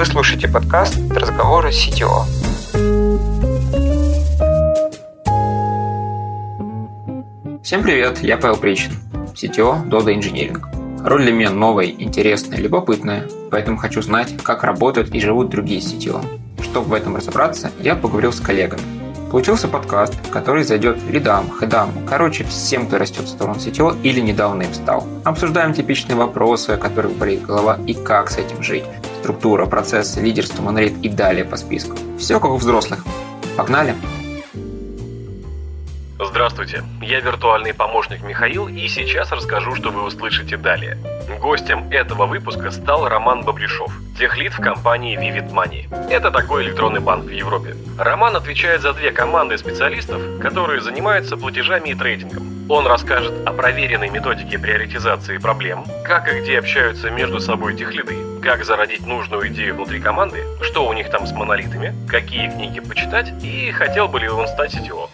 Вы слушаете подкаст «Разговоры CTO». Всем привет, я Павел Причин, CTO Dodo Engineering. Роль для меня новая, интересная, любопытная, поэтому хочу знать, как работают и живут другие CTO. Чтобы в этом разобраться, я поговорил с коллегами. Получился подкаст, который зайдет лидам, хедам, короче, всем, кто растет в сторону CTO или недавно им стал. Обсуждаем типичные вопросы, о которых болит голова и как с этим жить. Структура, процессы, лидерство, монолит и далее по списку. Все как у взрослых. Погнали! Здравствуйте, я виртуальный помощник Михаил и сейчас расскажу, что вы услышите далее. Гостем этого выпуска стал Роман Баблишов, техлид в компании Vivid Money. Это такой электронный банк в Европе. Роман отвечает за две команды специалистов, которые занимаются платежами и трейдингом. Он расскажет о проверенной методике приоритизации проблем, как и где общаются между собой техлиды, как зародить нужную идею внутри команды, что у них там с монолитами, какие книги почитать и хотел бы ли он стать CTO.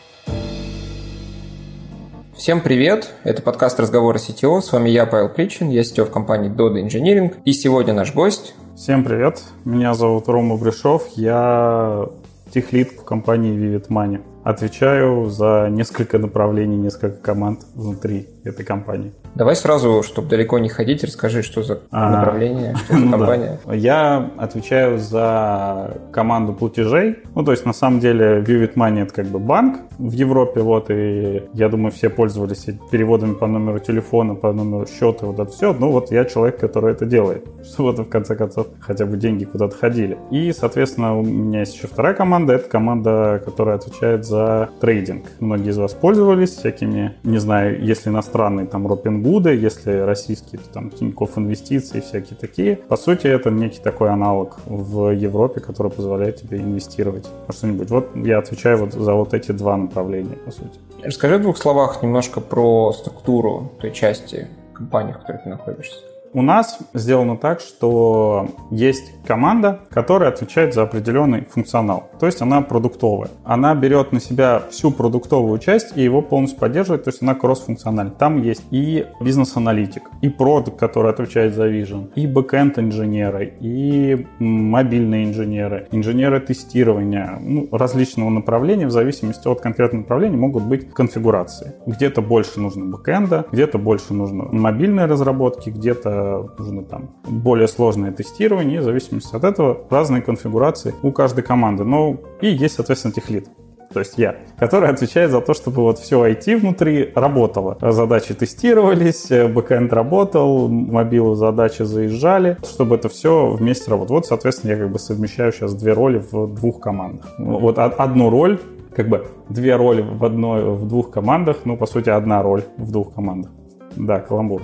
Всем привет! Это подкаст «Разговоры CTO». С вами я, Павел Причин, я CTO в компании Dodo Engineering. И сегодня наш гость... Всем привет! Меня зовут Рома Брюшов, я техлит в компании Vivid Money. Отвечаю за несколько направлений, несколько команд внутри этой компании. Давай сразу, чтобы далеко не ходить, расскажи, что за а, направление, что за ну компания. Да. Я отвечаю за команду платежей. Ну, то есть, на самом деле, Vivid Money — это как бы банк в Европе, вот, и я думаю, все пользовались переводами по номеру телефона, по номеру счета, вот это все. Ну, вот я человек, который это делает, чтобы вот, в конце концов, хотя бы деньги куда-то ходили. И, соответственно, у меня есть еще вторая команда. Это команда, которая отвечает за трейдинг. Многие из вас пользовались всякими, не знаю, если иностранные, там, Ропин Гуды, если российские, то там Тинькофф Инвестиции, всякие такие. По сути, это некий такой аналог в Европе, который позволяет тебе инвестировать во что-нибудь. Вот я отвечаю вот за вот эти два направления, по сути. Расскажи в двух словах немножко про структуру той части компании, в которой ты находишься. У нас сделано так, что есть команда, которая отвечает за определенный функционал. То есть она продуктовая. Она берет на себя всю продуктовую часть и его полностью поддерживает. То есть она кросс-функциональна. Там есть и бизнес-аналитик, и продукт, который отвечает за vision, и бэкэнд инженеры, и мобильные инженеры, инженеры тестирования, ну, различного направления, в зависимости от конкретного направления могут быть конфигурации. Где-то больше нужно бэкэнда, где-то больше нужно мобильной разработки, где-то нужно там более сложное тестирование, и в зависимости от этого разные конфигурации у каждой команды. Ну, и есть, соответственно, техлит то есть я, который отвечает за то, чтобы вот все IT внутри работало. Задачи тестировались, бэкэнд работал, мобилу задачи заезжали, чтобы это все вместе работало. Вот, соответственно, я как бы совмещаю сейчас две роли в двух командах. Вот одну роль, как бы две роли в одной, в двух командах, ну, по сути, одна роль в двух командах. Да, каламбур.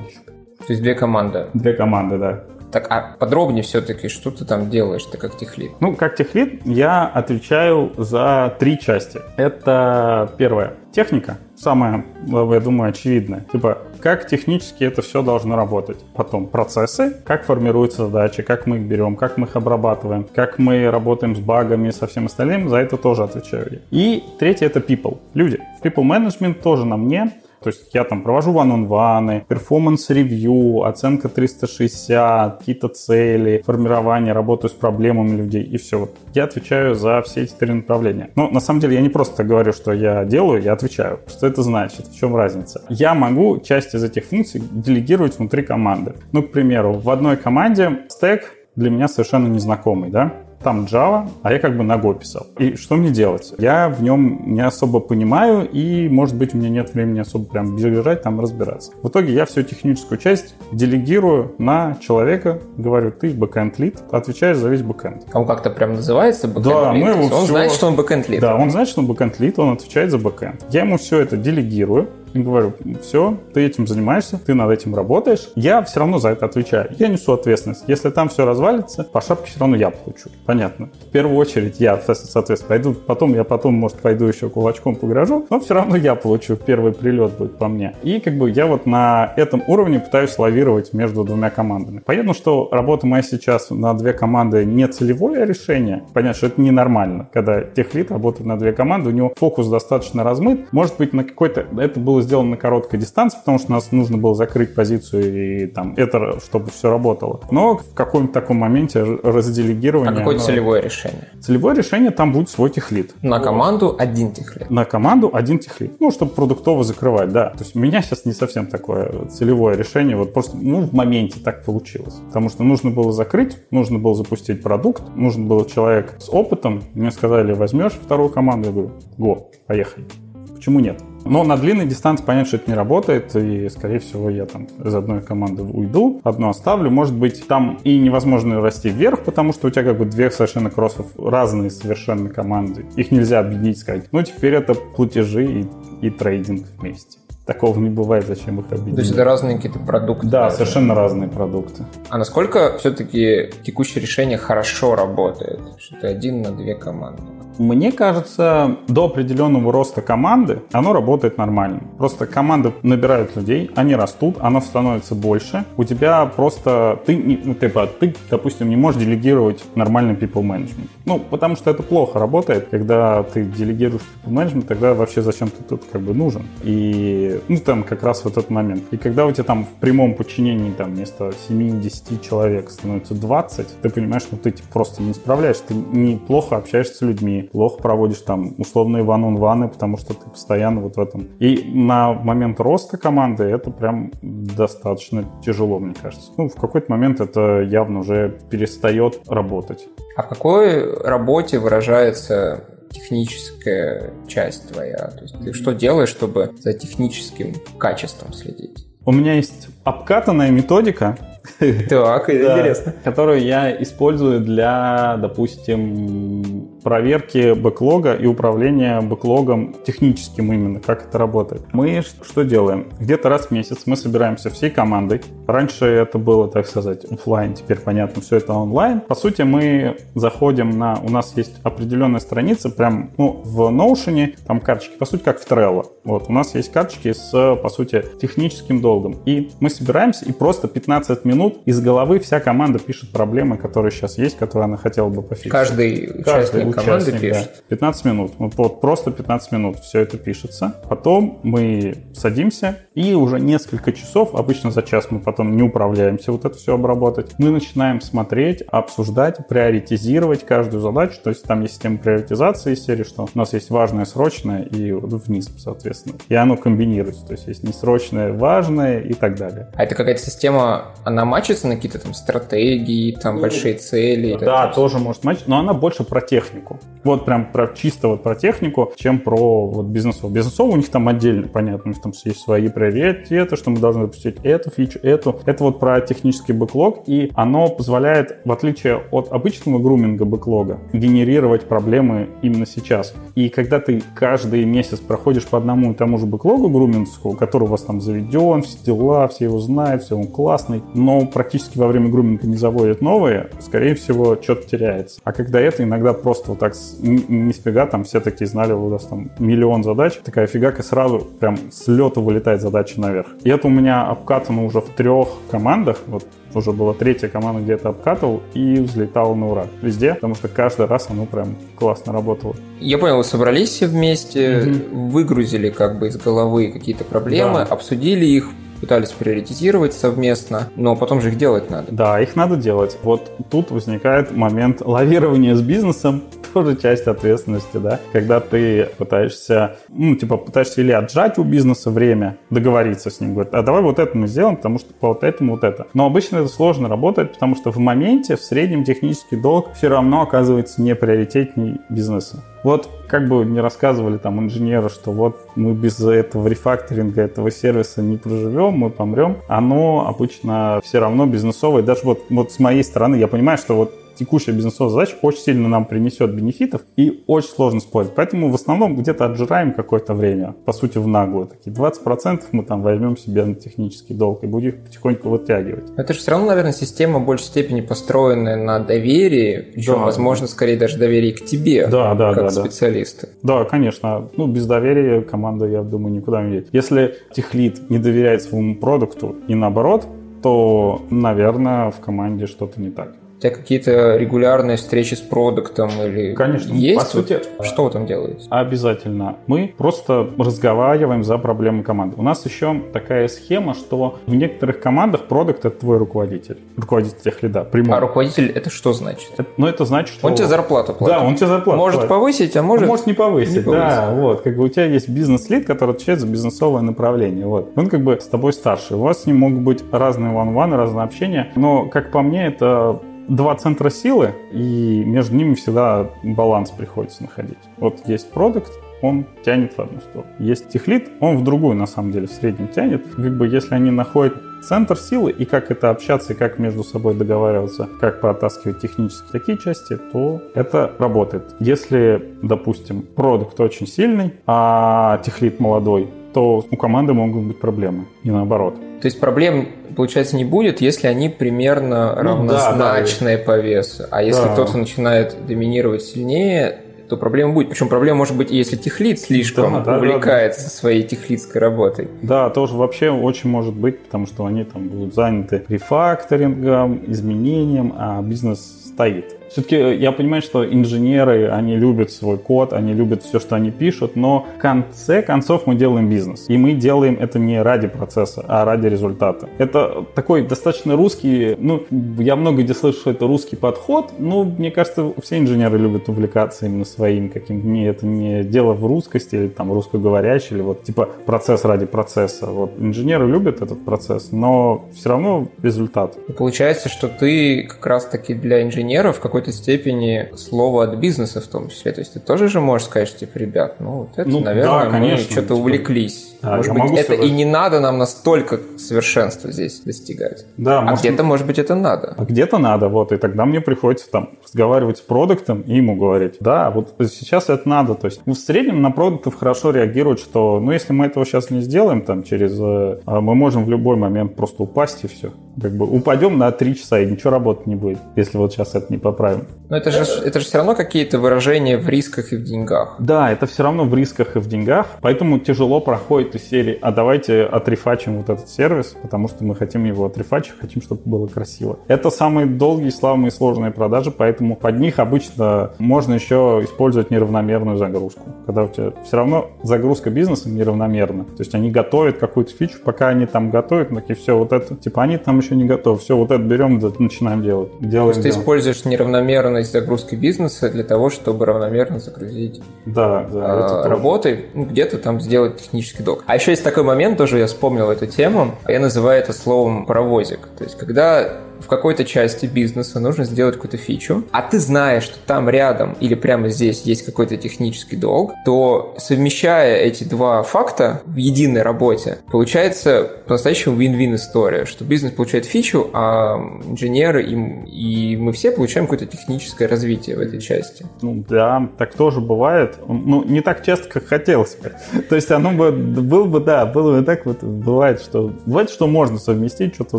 То есть две команды? Две команды, да. Так, а подробнее все-таки, что ты там делаешь, ты как техлит? Ну, как техлит я отвечаю за три части. Это первое, техника, самое, я думаю, очевидное. Типа, как технически это все должно работать. Потом процессы, как формируются задачи, как мы их берем, как мы их обрабатываем, как мы работаем с багами, со всем остальным, за это тоже отвечаю я. И третье это people, люди. People management тоже на мне. То есть я там провожу ван-он-ваны, performance review, оценка 360, какие-то цели, формирование, работаю с проблемами людей и все. Я отвечаю за все эти три направления. Но на самом деле я не просто говорю, что я делаю, я отвечаю. Что это значит? В чем разница? Я могу часть из этих функций делегировать внутри команды. Ну, к примеру, в одной команде стек для меня совершенно незнакомый, да? Там Java, а я как бы на Go писал. И что мне делать? Я в нем не особо понимаю, и, может быть, у меня нет времени особо прям бежать там разбираться. В итоге я всю техническую часть делегирую на человека, говорю, ты backend lead, отвечаешь за весь backend. А он как-то прям называется backend Да, мы его Он все... знает, что он backend lead. Да, он знает, что он backend lead, он отвечает за backend. Я ему все это делегирую, говорю, все, ты этим занимаешься, ты над этим работаешь, я все равно за это отвечаю. Я несу ответственность. Если там все развалится, по шапке все равно я получу. Понятно. В первую очередь я, соответственно, пойду, потом я потом, может, пойду еще кулачком погрожу, но все равно я получу. Первый прилет будет по мне. И как бы я вот на этом уровне пытаюсь лавировать между двумя командами. Понятно, что работа моя сейчас на две команды не целевое решение. Понятно, что это ненормально, когда tech lead работает на две команды, у него фокус достаточно размыт. Может быть, на какой-то... Это было было сделано на короткой дистанции, потому что нас нужно было закрыть позицию и там это, чтобы все работало. Но в каком-то таком моменте разделегирование... А какое целевое решение? Целевое решение там будет свой техлит. На команду один техлит? На команду один техлит. Ну, чтобы продуктово закрывать, да. То есть у меня сейчас не совсем такое целевое решение. Вот просто, ну, в моменте так получилось. Потому что нужно было закрыть, нужно было запустить продукт, нужен был человек с опытом. Мне сказали, возьмешь вторую команду? Я говорю, го, поехали. Почему нет? Но на длинной дистанции понятно, что это не работает, и, скорее всего, я там из одной команды уйду, одну оставлю. Может быть, там и невозможно расти вверх, потому что у тебя как бы две совершенно кроссов, разные совершенно команды. Их нельзя объединить, сказать, ну, теперь это платежи и, и трейдинг вместе. Такого не бывает, зачем их объединять. То есть это разные какие-то продукты? Да, даже. совершенно разные продукты. А насколько все-таки текущее решение хорошо работает? Что это один на две команды? Мне кажется, до определенного роста команды оно работает нормально. Просто команды набирают людей, они растут, оно становится больше. У тебя просто ты, ну, типа, ты, допустим, не можешь делегировать нормальный people management. Ну, потому что это плохо работает, когда ты делегируешь people management, тогда вообще зачем ты тут как бы нужен? И, ну, там как раз вот этот момент. И когда у тебя там в прямом подчинении там вместо 70 человек становится 20, ты понимаешь, что ты типа, просто не справляешься, ты неплохо общаешься с людьми, плохо проводишь там условные ван-он-ваны, потому что ты постоянно вот в этом. И на момент роста команды это прям достаточно тяжело, мне кажется. Ну, в какой-то момент это явно уже перестает работать. А в какой работе выражается техническая часть твоя? То есть ты что делаешь, чтобы за техническим качеством следить? У меня есть обкатанная методика, так, интересно. Которую я использую для, допустим, проверки бэклога и управления бэклогом техническим именно, как это работает. Мы что делаем? Где-то раз в месяц мы собираемся всей командой. Раньше это было, так сказать, офлайн, теперь понятно, все это онлайн. По сути, мы заходим на... У нас есть определенная страница, прям ну, в Notion, там карточки, по сути, как в Trello. Вот, у нас есть карточки с, по сути, техническим долгом. И мы собираемся и просто 15 минут из головы вся команда пишет проблемы, которые сейчас есть, которые она хотела бы пофиксить. Каждый, Каждый участник команды пишет? Да. 15 минут. Вот, вот просто 15 минут все это пишется. Потом мы садимся и уже несколько часов, обычно за час мы потом не управляемся вот это все обработать, мы начинаем смотреть, обсуждать, приоритизировать каждую задачу. То есть там есть система приоритизации из серии, что у нас есть важное, срочное и вниз, соответственно. И оно комбинируется. То есть есть несрочное, важное и так далее. А это какая-то система, она мачится на какие-то там стратегии, там ну, большие цели? Да, тоже может мачить, но она больше про технику. Вот прям про чисто вот про технику, чем про вот бизнесов. Бизнесов у них там отдельно, понятно, у них там есть свои приоритеты, что мы должны запустить эту фичу, эту. Это вот про технический бэклог, и оно позволяет, в отличие от обычного груминга бэклога, генерировать проблемы именно сейчас. И когда ты каждый месяц проходишь по одному и тому же бэклогу груминскому, который у вас там заведен, все дела, все его знают, все он классный, но практически во время груминга не заводят новые, скорее всего, что-то теряется. А когда это иногда просто вот так ни фига, там все такие знали, у нас там миллион задач, такая фигак, и сразу прям с лета вылетает задача наверх. И это у меня обкатано уже в трех командах, вот уже была третья команда, где это обкатывал, и взлетало на ура. Везде, потому что каждый раз оно прям классно работало. Я понял, вы собрались все вместе, mm-hmm. выгрузили как бы из головы какие-то проблемы, да. обсудили их, пытались приоритизировать совместно, но потом же их делать надо. Да, их надо делать. Вот тут возникает момент лавирования с бизнесом, тоже часть ответственности, да, когда ты пытаешься, ну, типа, пытаешься или отжать у бизнеса время, договориться с ним, говорит, а давай вот это мы сделаем, потому что по вот этому вот это. Но обычно это сложно работает, потому что в моменте в среднем технический долг все равно оказывается не приоритетней бизнеса. Вот как бы не рассказывали там инженеру, что вот мы без этого рефакторинга этого сервиса не проживем, мы помрем, оно обычно все равно бизнесовое. Даже вот, вот с моей стороны я понимаю, что вот текущая бизнесовая задача очень сильно нам принесет бенефитов и очень сложно спорить. Поэтому в основном где-то отжираем какое-то время, по сути, в наглую. Такие 20% мы там возьмем себе на технический долг и будем их потихоньку вытягивать. Это же все равно, наверное, система в большей степени построенная на доверии, причем, да. возможно, скорее даже доверие к тебе, да, да, как да, специалиста. Да. да, конечно. Ну, без доверия команда, я думаю, никуда не едет. Если техлит не доверяет своему продукту и наоборот, то, наверное, в команде что-то не так. Тебя какие-то регулярные встречи с продуктом или Конечно. есть? По сути, что вы там делаете? Обязательно. Мы просто разговариваем за проблемы команды. У нас еще такая схема, что в некоторых командах продукт это твой руководитель. Руководитель тех лида. Прямой. А руководитель это что значит? Это- ну, это значит, что... Он тебе зарплату платит. Да, он тебе зарплату Может платит. повысить, а А может... Может, не повысить, не повысить. да, вот, как бы у тебя есть бизнес-лид, который отвечает за бизнесовое направление, вот. Он как бы с тобой старше, у вас с ним могут быть разные ван-ваны, разное общение, но, как по мне, это два центра силы, и между ними всегда баланс приходится находить. Вот есть продукт, он тянет в одну сторону. Есть техлит, он в другую, на самом деле, в среднем тянет. Как бы, если они находят центр силы и как это общаться, и как между собой договариваться, как протаскивать технически такие части, то это работает. Если, допустим, продукт очень сильный, а техлит молодой, то у команды могут быть проблемы. И наоборот. То есть проблем, получается, не будет, если они примерно Ну, равнозначные по весу. А если Да. кто-то начинает доминировать сильнее, то проблема будет. Причем проблема может быть, и если техлит слишком Да, да, да, увлекается своей техлитской работой. Да, тоже вообще очень может быть, потому что они там будут заняты рефакторингом, изменением, а бизнес стоит. Все-таки я понимаю, что инженеры, они любят свой код, они любят все, что они пишут, но в конце концов мы делаем бизнес. И мы делаем это не ради процесса, а ради результата. Это такой достаточно русский, ну, я много где слышу, что это русский подход, но мне кажется, все инженеры любят увлекаться именно своим каким-то, не, это не дело в русскости или там русскоговорящий, или вот типа процесс ради процесса. Вот инженеры любят этот процесс, но все равно результат. Получается, что ты как раз-таки для инженеров в какой-то степени слово от бизнеса в том числе. То есть ты тоже же можешь сказать, что, типа, ребят, ну вот это, Ну, наверное, да, конечно, мы что-то типа, увлеклись. Да, может быть, это сказать. и не надо нам настолько совершенства здесь достигать. Да, А может, где-то, может быть, это надо. А где-то надо, вот, и тогда мне приходится там разговаривать с продуктом и ему говорить, да, вот сейчас это надо, то есть ну, в среднем на продуктов хорошо реагируют, что, ну, если мы этого сейчас не сделаем, там, через, э, а мы можем в любой момент просто упасть и все, как бы упадем на 3 часа и ничего работать не будет, если вот сейчас это не поправим. Но это же, это же все равно какие-то выражения в рисках и в деньгах. Да, это все равно в рисках и в деньгах, поэтому тяжело проходит из серии, а давайте отрефачим вот этот сервис, потому что мы хотим его отрефачить, хотим, чтобы было красиво. Это самые долгие, славные и сложные продажи, поэтому под них обычно можно еще использовать неравномерную загрузку. Когда у тебя все равно загрузка бизнеса неравномерна. То есть они готовят какую-то фичу, пока они там готовят, такие все вот это, типа они там еще не готовы, все вот это берем, начинаем делать. То Делаем, есть ты используешь неравномерность загрузки бизнеса для того, чтобы равномерно загрузить Да, да, а, работы, ну, где-то там сделать технический А еще есть такой момент, тоже я вспомнил эту тему, я называю это словом паровозик. То есть, когда в какой-то части бизнеса нужно сделать какую-то фичу, а ты знаешь, что там рядом или прямо здесь есть какой-то технический долг, то совмещая эти два факта в единой работе, получается по-настоящему win-win история, что бизнес получает фичу, а инженеры и, и мы все получаем какое-то техническое развитие в этой части. Ну, да, так тоже бывает. Ну, не так часто, как хотелось бы. То есть оно бы, было бы, да, было бы так, вот бывает, что бывает, что можно совместить, что-то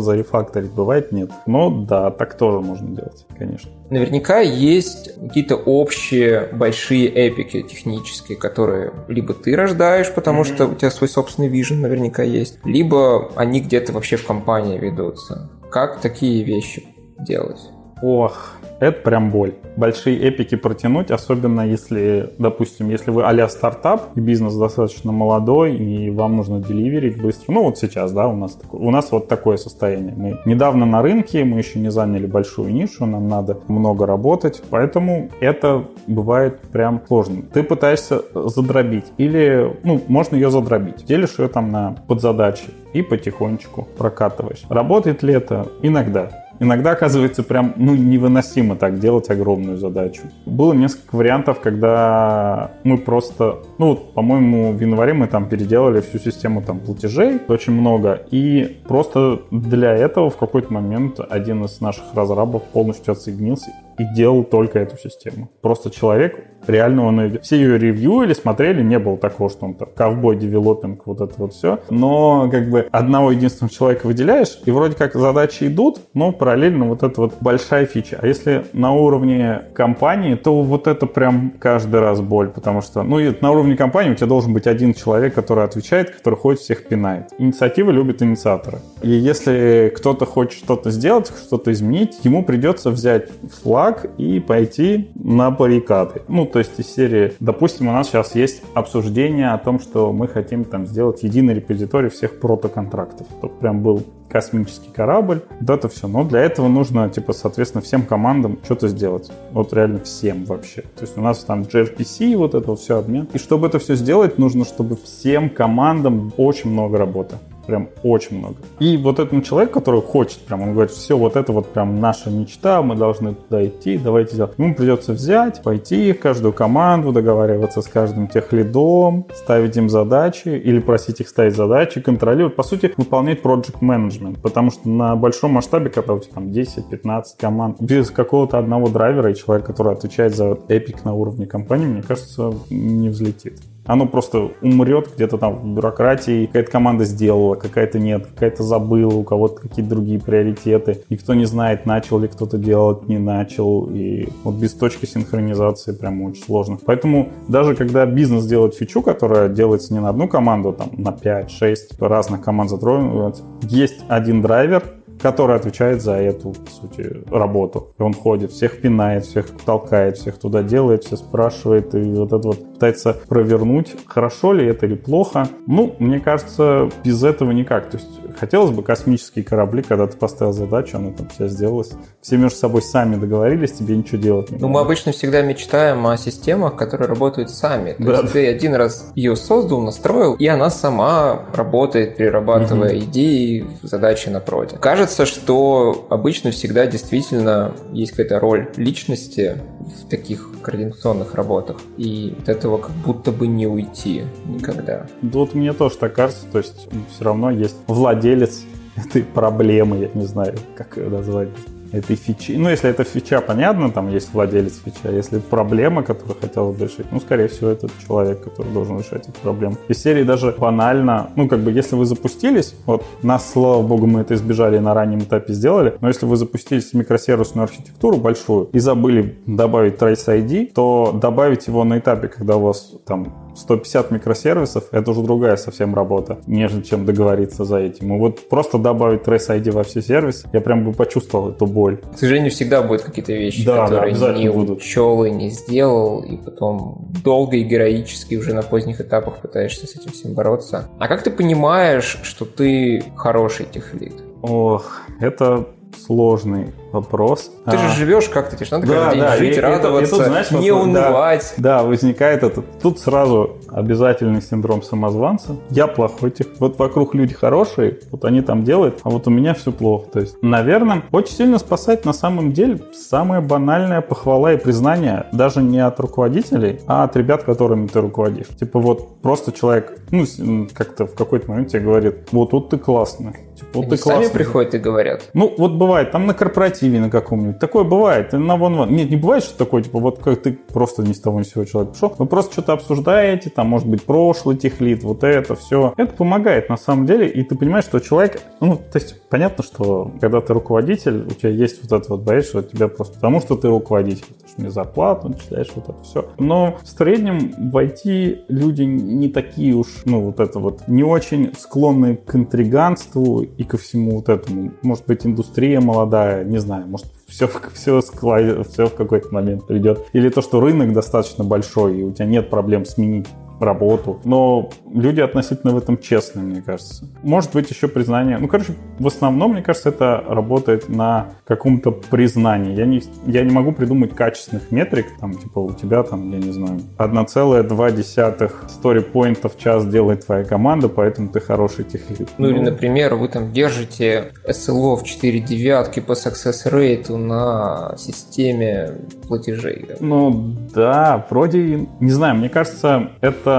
зарефакторить, бывает нет. Но да, так тоже можно делать, конечно. Наверняка есть какие-то общие большие эпики технические, которые либо ты рождаешь, потому Мгм. что у тебя свой собственный вижен наверняка есть, либо они где-то вообще в компании ведутся. Как такие вещи делать? Ох, это прям боль. Большие эпики протянуть, особенно если, допустим, если вы а стартап, и бизнес достаточно молодой, и вам нужно деливерить быстро. Ну, вот сейчас, да, у нас, у нас вот такое состояние. Мы недавно на рынке, мы еще не заняли большую нишу, нам надо много работать, поэтому это бывает прям сложно. Ты пытаешься задробить, или, ну, можно ее задробить. Делишь ее там на подзадачи и потихонечку прокатываешь. Работает ли это? Иногда. Иногда оказывается прям ну, невыносимо так делать огромную задачу. Было несколько вариантов, когда мы просто, ну, по-моему, в январе мы там переделали всю систему там платежей, очень много, и просто для этого в какой-то момент один из наших разрабов полностью отсоединился и делал только эту систему. Просто человек реально он все ее ревьюили, смотрели, не было такого, что он там ковбой, девелопинг, вот это вот все. Но как бы одного единственного человека выделяешь, и вроде как задачи идут, но параллельно вот это вот большая фича. А если на уровне компании, то вот это прям каждый раз боль, потому что, ну, на уровне компании у тебя должен быть один человек, который отвечает, который ходит всех пинает. Инициативы любят инициаторы. И если кто-то хочет что-то сделать, что-то изменить, ему придется взять флаг и пойти на баррикады. Ну, то есть из серии, допустим, у нас сейчас есть обсуждение о том, что мы хотим там сделать единый репозиторий всех протоконтрактов. Чтобы прям был космический корабль, вот это все. Но для этого нужно, типа, соответственно, всем командам что-то сделать. Вот реально всем вообще. То есть у нас там gRPC, вот это все обмен. И чтобы это все сделать, нужно, чтобы всем командам очень много работы. Прям очень много. И вот этому человеку, который хочет, прям, он говорит, все, вот это вот прям наша мечта, мы должны туда идти, давайте делать. Ему придется взять, пойти в каждую команду, договариваться с каждым техлидом, ставить им задачи или просить их ставить задачи, контролировать. По сути, выполнять project management, потому что на большом масштабе, когда у тебя там 10-15 команд, без какого-то одного драйвера и человека, который отвечает за Epic на уровне компании, мне кажется, не взлетит оно просто умрет где-то там в бюрократии. Какая-то команда сделала, какая-то нет, какая-то забыла, у кого-то какие-то другие приоритеты. Никто не знает, начал ли кто-то делать, не начал. И вот без точки синхронизации прям очень сложно. Поэтому даже когда бизнес делает фичу, которая делается не на одну команду, там на 5-6 разных команд затронут, есть один драйвер, который отвечает за эту, по сути, работу. И он ходит, всех пинает, всех толкает, всех туда делает, все спрашивает, и вот это вот пытается провернуть, хорошо ли это или плохо. Ну, мне кажется, без этого никак. То есть хотелось бы космические корабли, когда ты поставил задачу, она там вся сделалась. Все между собой сами договорились, тебе ничего делать не Ну, мы обычно всегда мечтаем о системах, которые работают сами. То да. есть ты один раз ее создал, настроил, и она сама работает, перерабатывая угу. идеи, задачи на проде. Кажется, что обычно всегда действительно есть какая-то роль личности в таких координационных работах. И от этого как будто бы не уйти никогда. Да вот мне тоже так кажется, то есть все равно есть владелец этой проблемы, я не знаю, как ее назвать этой фичи. Ну, если это фича, понятно, там есть владелец фича. Если проблема, которую хотел бы решить, ну, скорее всего, это человек, который должен решать эту проблему. Из серии даже банально, ну, как бы, если вы запустились, вот нас, слава богу, мы это избежали на раннем этапе сделали, но если вы запустились в микросервисную архитектуру большую и забыли добавить Trace ID, то добавить его на этапе, когда у вас там 150 микросервисов — это уже другая совсем работа, нежели чем договориться за этим. И вот просто добавить Trace ID во все сервисы, я прям бы почувствовал эту боль. К сожалению, всегда будут какие-то вещи, да, которые да, не будут. учел и не сделал, и потом долго и героически уже на поздних этапах пытаешься с этим всем бороться. А как ты понимаешь, что ты хороший техлит? Ох, это сложный вопрос. Ты а. же живешь как-то, тебе же надо да, каждый день да, жить, и, радоваться, и тут, знаешь, не вот, унывать. Да, да, возникает этот. Тут сразу обязательный синдром самозванца. Я плохой тех. Вот вокруг люди хорошие, вот они там делают, а вот у меня все плохо. То есть, наверное, очень сильно спасать на самом деле самая банальная похвала и признание даже не от руководителей, а от ребят, которыми ты руководишь. Типа вот просто человек, ну, как-то в какой-то момент тебе говорит, вот тут ты классный. Типа, вот Они ты классный. сами приходят и говорят. Ну, вот бывает, там на корпоративе на каком-нибудь. Такое бывает. На вон, вон. Нет, не бывает, что такое, типа, вот как ты просто ни с того ни с сего человек пришел. Вы просто что-то обсуждаете, там, может быть, прошлый техлит, вот это все. Это помогает на самом деле, и ты понимаешь, что человек, ну, то есть, понятно, что когда ты руководитель, у тебя есть вот это вот боязнь, что тебя просто потому, что ты руководитель, потому что мне зарплату начисляешь, вот это все. Но в среднем в IT люди не такие уж, ну, вот это вот, не очень склонны к интриганству и ко всему вот этому. Может быть, индустрия молодая, не знаю, может, все, все, все в какой-то момент придет. Или то, что рынок достаточно большой, и у тебя нет проблем сменить работу. Но люди относительно в этом честны, мне кажется. Может быть еще признание. Ну, короче, в основном, мне кажется, это работает на каком-то признании. Я не, я не могу придумать качественных метрик, там, типа, у тебя там, я не знаю, 1,2 стори-поинта в час делает твоя команда, поэтому ты хороший техлит. Ну, ну, или, например, вы там держите SLO в 4 девятки по success rate на системе платежей. Ну, да, вроде, не знаю, мне кажется, это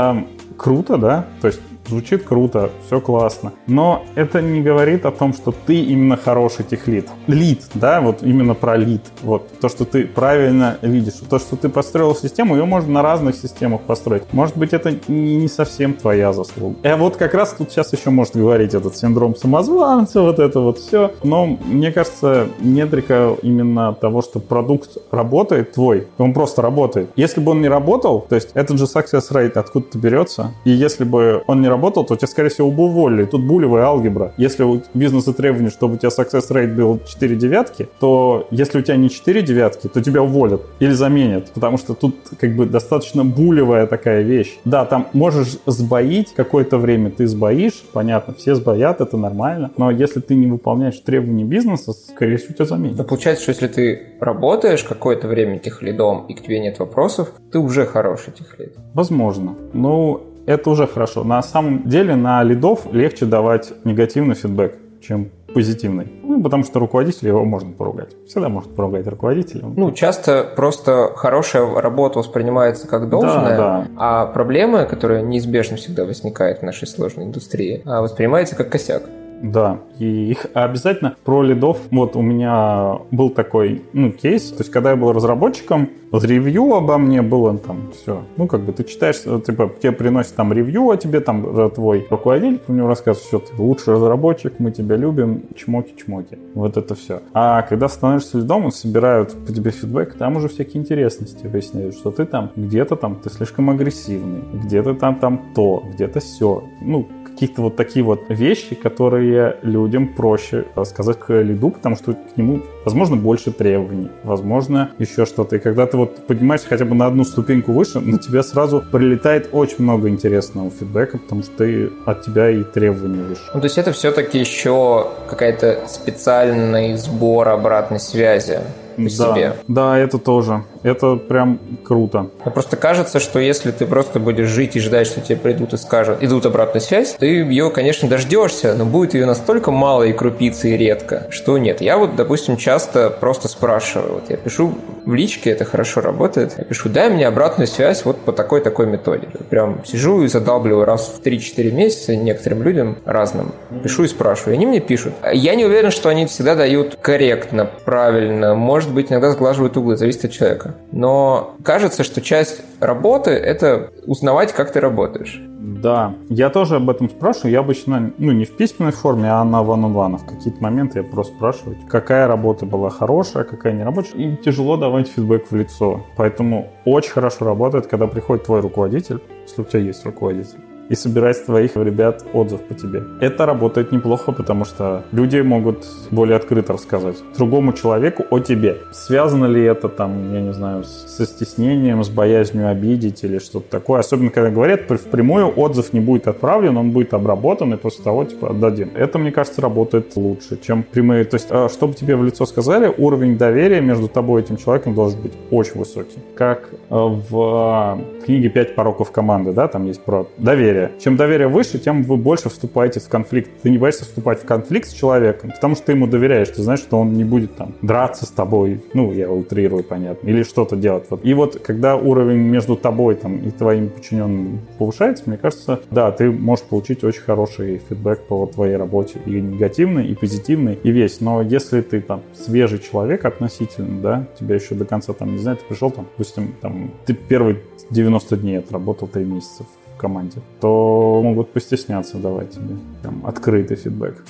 круто, да, то есть звучит круто, все классно. Но это не говорит о том, что ты именно хороший техлит. Лид, да, вот именно про лид. Вот то, что ты правильно видишь. То, что ты построил систему, ее можно на разных системах построить. Может быть, это не совсем твоя заслуга. А вот как раз тут сейчас еще может говорить этот синдром самозванца, вот это вот все. Но мне кажется, метрика именно того, что продукт работает твой, он просто работает. Если бы он не работал, то есть этот же success rate откуда-то берется, и если бы он не работал, то тебя, скорее всего, бы уволили. Тут булевая алгебра. Если у бизнеса требование, чтобы у тебя success rate был 4 девятки, то если у тебя не 4 девятки, то тебя уволят или заменят, потому что тут как бы достаточно булевая такая вещь. Да, там можешь сбоить какое-то время, ты сбоишь, понятно, все сбоят, это нормально, но если ты не выполняешь требования бизнеса, скорее всего, тебя заменят. Но получается, что если ты работаешь какое-то время техлидом и к тебе нет вопросов, ты уже хороший техлид. Возможно. Ну, это уже хорошо. На самом деле на лидов легче давать негативный фидбэк, чем позитивный. Ну, потому что руководителя его можно поругать. Всегда может поругать руководителя. Ну, часто просто хорошая работа воспринимается как должное, Да, да. а проблемы, которые неизбежно всегда возникают в нашей сложной индустрии, а, воспринимаются как косяк. Да, и их обязательно про лидов. Вот у меня был такой ну, кейс. То есть, когда я был разработчиком, ревью обо мне было там все. Ну, как бы ты читаешь, э, типа, тебе приносят там ревью о тебе, там э, твой руководитель про него рассказывает, что ты лучший разработчик, мы тебя любим, чмоки-чмоки. Вот это все. А когда становишься лидом, собирают по тебе фидбэк, там уже всякие интересности выясняют, что ты там где-то там ты слишком агрессивный, где-то там там то, где-то все. Ну, какие-то вот такие вот вещи, которые людям проще сказать к лиду, потому что к нему, возможно, больше требований, возможно, еще что-то. И когда ты вот поднимаешься хотя бы на одну ступеньку выше, на тебя сразу прилетает очень много интересного фидбэка, потому что ты, от тебя и требования выше. Ну, то есть это все-таки еще какая-то специальный сбор обратной связи по да, себе. Да, это тоже. Это прям круто. Но просто кажется, что если ты просто будешь жить и ждать, что тебе придут и скажут, идут обратную связь, ты ее, конечно, дождешься, но будет ее настолько мало и крупицы и редко, что нет. Я вот, допустим, часто просто спрашиваю. Вот я пишу в личке, это хорошо работает. Я пишу, дай мне обратную связь вот по такой-такой методе. Прям сижу и задалбливаю раз в 3-4 месяца некоторым людям разным. Пишу и спрашиваю. И они мне пишут. Я не уверен, что они всегда дают корректно, правильно. Может быть, иногда сглаживают углы, зависит от человека. Но кажется, что часть работы – это узнавать, как ты работаешь. Да, я тоже об этом спрашиваю. Я обычно, ну, не в письменной форме, а на ван ван В какие-то моменты я просто спрашиваю, какая работа была хорошая, какая не рабочая. И тяжело давать фидбэк в лицо. Поэтому очень хорошо работает, когда приходит твой руководитель, если у тебя есть руководитель и собирать с твоих ребят отзыв по тебе. Это работает неплохо, потому что люди могут более открыто рассказать другому человеку о тебе. Связано ли это там, я не знаю, со стеснением, с боязнью обидеть или что-то такое. Особенно, когда говорят, впрямую отзыв не будет отправлен, он будет обработан и после того, типа, отдадим. Это, мне кажется, работает лучше, чем прямые. То есть, а, чтобы тебе в лицо сказали, уровень доверия между тобой и этим человеком должен быть очень высокий. Как а, в а, книге «Пять пороков команды», да, там есть про доверие доверие. Чем доверие выше, тем вы больше вступаете в конфликт. Ты не боишься вступать в конфликт с человеком, потому что ты ему доверяешь. Ты знаешь, что он не будет там драться с тобой. Ну, я утрирую, понятно. Или что-то делать. Вот. И вот, когда уровень между тобой там, и твоим подчиненным повышается, мне кажется, да, ты можешь получить очень хороший фидбэк по твоей работе. И негативный, и позитивный, и весь. Но если ты там свежий человек относительно, да, тебя еще до конца там, не знаю, ты пришел там, допустим, там, ты первые 90 дней отработал 3 месяца команде, то могут постесняться давать тебе там, открытый фидбэк.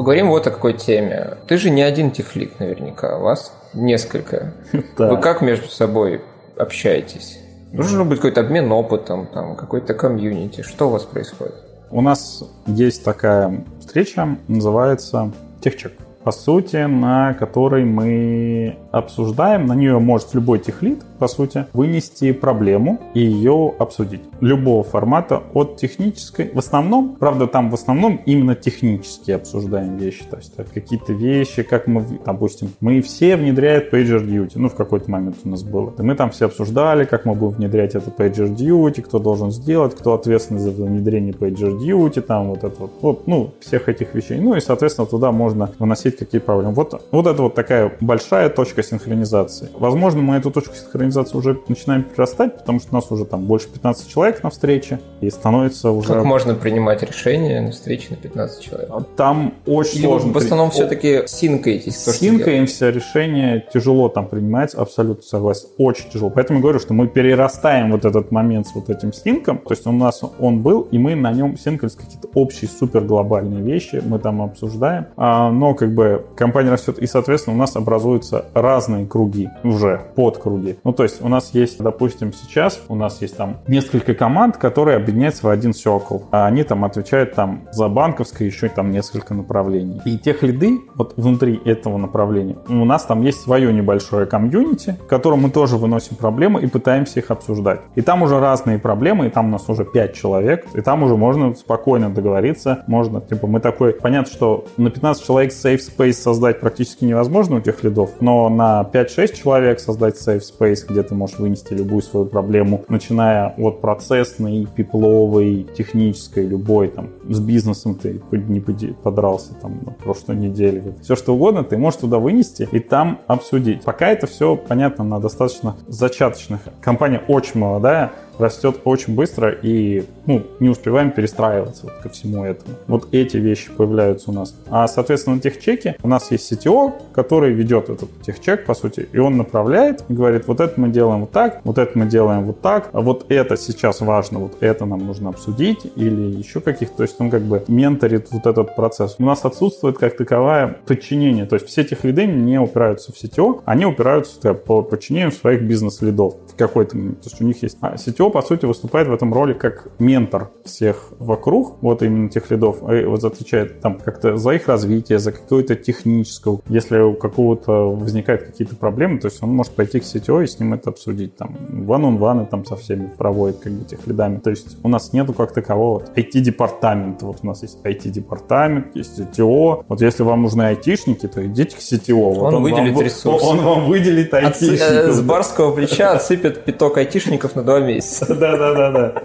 Поговорим вот о какой теме. Ты же не один техлик наверняка, у вас несколько. Да. Вы как между собой общаетесь? Должен быть какой-то обмен опытом, там, какой-то комьюнити. Что у вас происходит? У нас есть такая встреча, называется техчек. По сути, на которой мы обсуждаем, на нее может любой техлит по сути, вынести проблему и ее обсудить. Любого формата, от технической. В основном, правда, там в основном именно технически обсуждаем вещи. То есть какие-то вещи, как мы, допустим, мы все внедряют PagerDuty. Ну, в какой-то момент у нас было. И мы там все обсуждали, как мы будем внедрять это PagerDuty, кто должен сделать, кто ответственный за внедрение PagerDuty, там вот это вот, вот, ну, всех этих вещей. Ну и, соответственно, туда можно выносить какие проблемы. Вот, вот это вот такая большая точка синхронизации. Возможно, мы эту точку синхронизации уже начинаем перерастать, потому что у нас уже там больше 15 человек на встрече, и становится уже... Как можно принимать решения на встрече на 15 человек? Там очень Или сложно. в основном все-таки синкаетесь? Синкаемся, решение тяжело там принимать, абсолютно согласен, очень тяжело. Поэтому говорю, что мы перерастаем вот этот момент с вот этим синком, то есть у нас он был, и мы на нем синкались какие-то общие супер глобальные вещи, мы там обсуждаем, а, но как бы компания растет, и, соответственно, у нас образуются разные круги уже, подкруги. Ну, то есть у нас есть, допустим, сейчас у нас есть там несколько команд, которые объединяются в один circle, а они там отвечают там за банковское еще там несколько направлений. И тех лиды вот внутри этого направления у нас там есть свое небольшое комьюнити, в котором мы тоже выносим проблемы и пытаемся их обсуждать. И там уже разные проблемы, и там у нас уже 5 человек, и там уже можно спокойно договориться, можно, типа, мы такой, понятно, что на 15 человек safe space создать практически невозможно у тех лидов, но на 5-6 человек создать safe space, где ты можешь вынести любую свою проблему, начиная от процессной, пипловой, технической, любой, там, с бизнесом ты не подрался там на прошлой неделе, все что угодно, ты можешь туда вынести и там обсудить. Пока это все, понятно, на достаточно зачаточных. Компания очень молодая, растет очень быстро и ну, не успеваем перестраиваться вот ко всему этому. Вот эти вещи появляются у нас. А, соответственно, на техчеке у нас есть CTO, который ведет этот техчек, по сути, и он направляет и говорит, вот это мы делаем вот так, вот это мы делаем вот так, а вот это сейчас важно, вот это нам нужно обсудить или еще каких-то, то есть он как бы менторит вот этот процесс. У нас отсутствует как таковое подчинение, то есть все тех лиды не упираются в CTO, они упираются по подчинению своих бизнес-лидов в какой-то момент. То есть у них есть а, По сути, выступает в этом роли как ментор всех вокруг, вот именно тех лидов, и вот отвечает там как-то за их развитие, за какое-то техническое. Если у какого-то возникают какие-то проблемы, то есть он может пойти к CTO и с ним это обсудить. Там one-on-one там со всеми проводит как бы тех лидами. То есть у нас нету как такового вот, IT-департамента. Вот у нас есть IT-департамент, есть CTO. Вот если вам нужны айтишники, то идите к CTO. Вот он, он выделит вам, ресурсы. Он вам выделит айтишников. От, с барского плеча отсыпет пяток айтишников на два месяца. Да-да-да-да.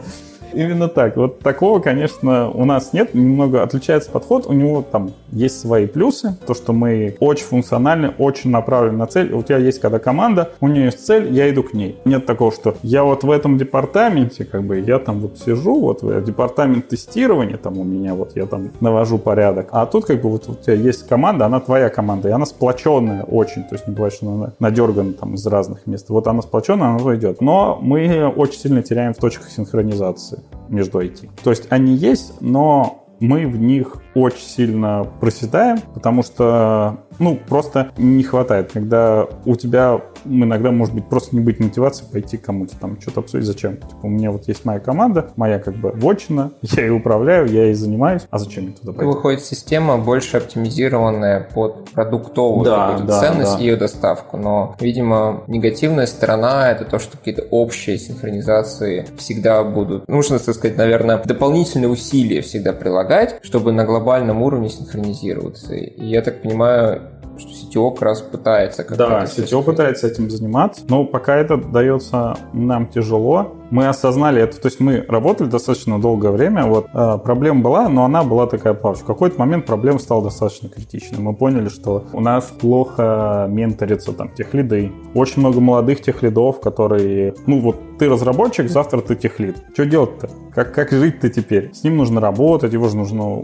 Именно так. Вот такого, конечно, у нас нет. Немного отличается подход. У него там есть свои плюсы. То, что мы очень функциональны, очень направлены на цель. У тебя есть когда команда, у нее есть цель, я иду к ней. Нет такого, что я вот в этом департаменте, как бы, я там вот сижу, вот департамент тестирования там у меня, вот я там навожу порядок. А тут как бы вот у тебя есть команда, она твоя команда, и она сплоченная очень. То есть не бывает, что она надергана там из разных мест. Вот она сплоченная, она идет. Но мы очень сильно теряем в точках синхронизации между IT. То есть они есть, но мы в них очень сильно проседаем, потому что, ну, просто не хватает. Когда у тебя иногда, может быть, просто не быть мотивации пойти кому-то там что-то обсудить. Зачем? Типа, у меня вот есть моя команда, моя как бы вотчина, я ее управляю, я ей занимаюсь. А зачем мне туда пойти? Выходит система больше оптимизированная под продуктовую да, да, ценность да. и ее доставку. Но, видимо, негативная сторона это то, что какие-то общие синхронизации всегда будут. Нужно, так сказать, наверное, дополнительные усилия всегда прилагать, чтобы на глобальном глобальном уровне синхронизироваться. И я так понимаю, что CTO как раз пытается как Да, CTO пытается этим заниматься, но пока это дается нам тяжело. Мы осознали это, то есть мы работали достаточно долгое время, вот э, проблема была, но она была такая плавающая. В какой-то момент проблема стала достаточно критичной. Мы поняли, что у нас плохо менторится там тех лиды. Очень много молодых тех лидов, которые, ну вот ты разработчик, завтра ты тех лид. Что делать-то? Как, как жить-то теперь? С ним нужно работать, его же нужно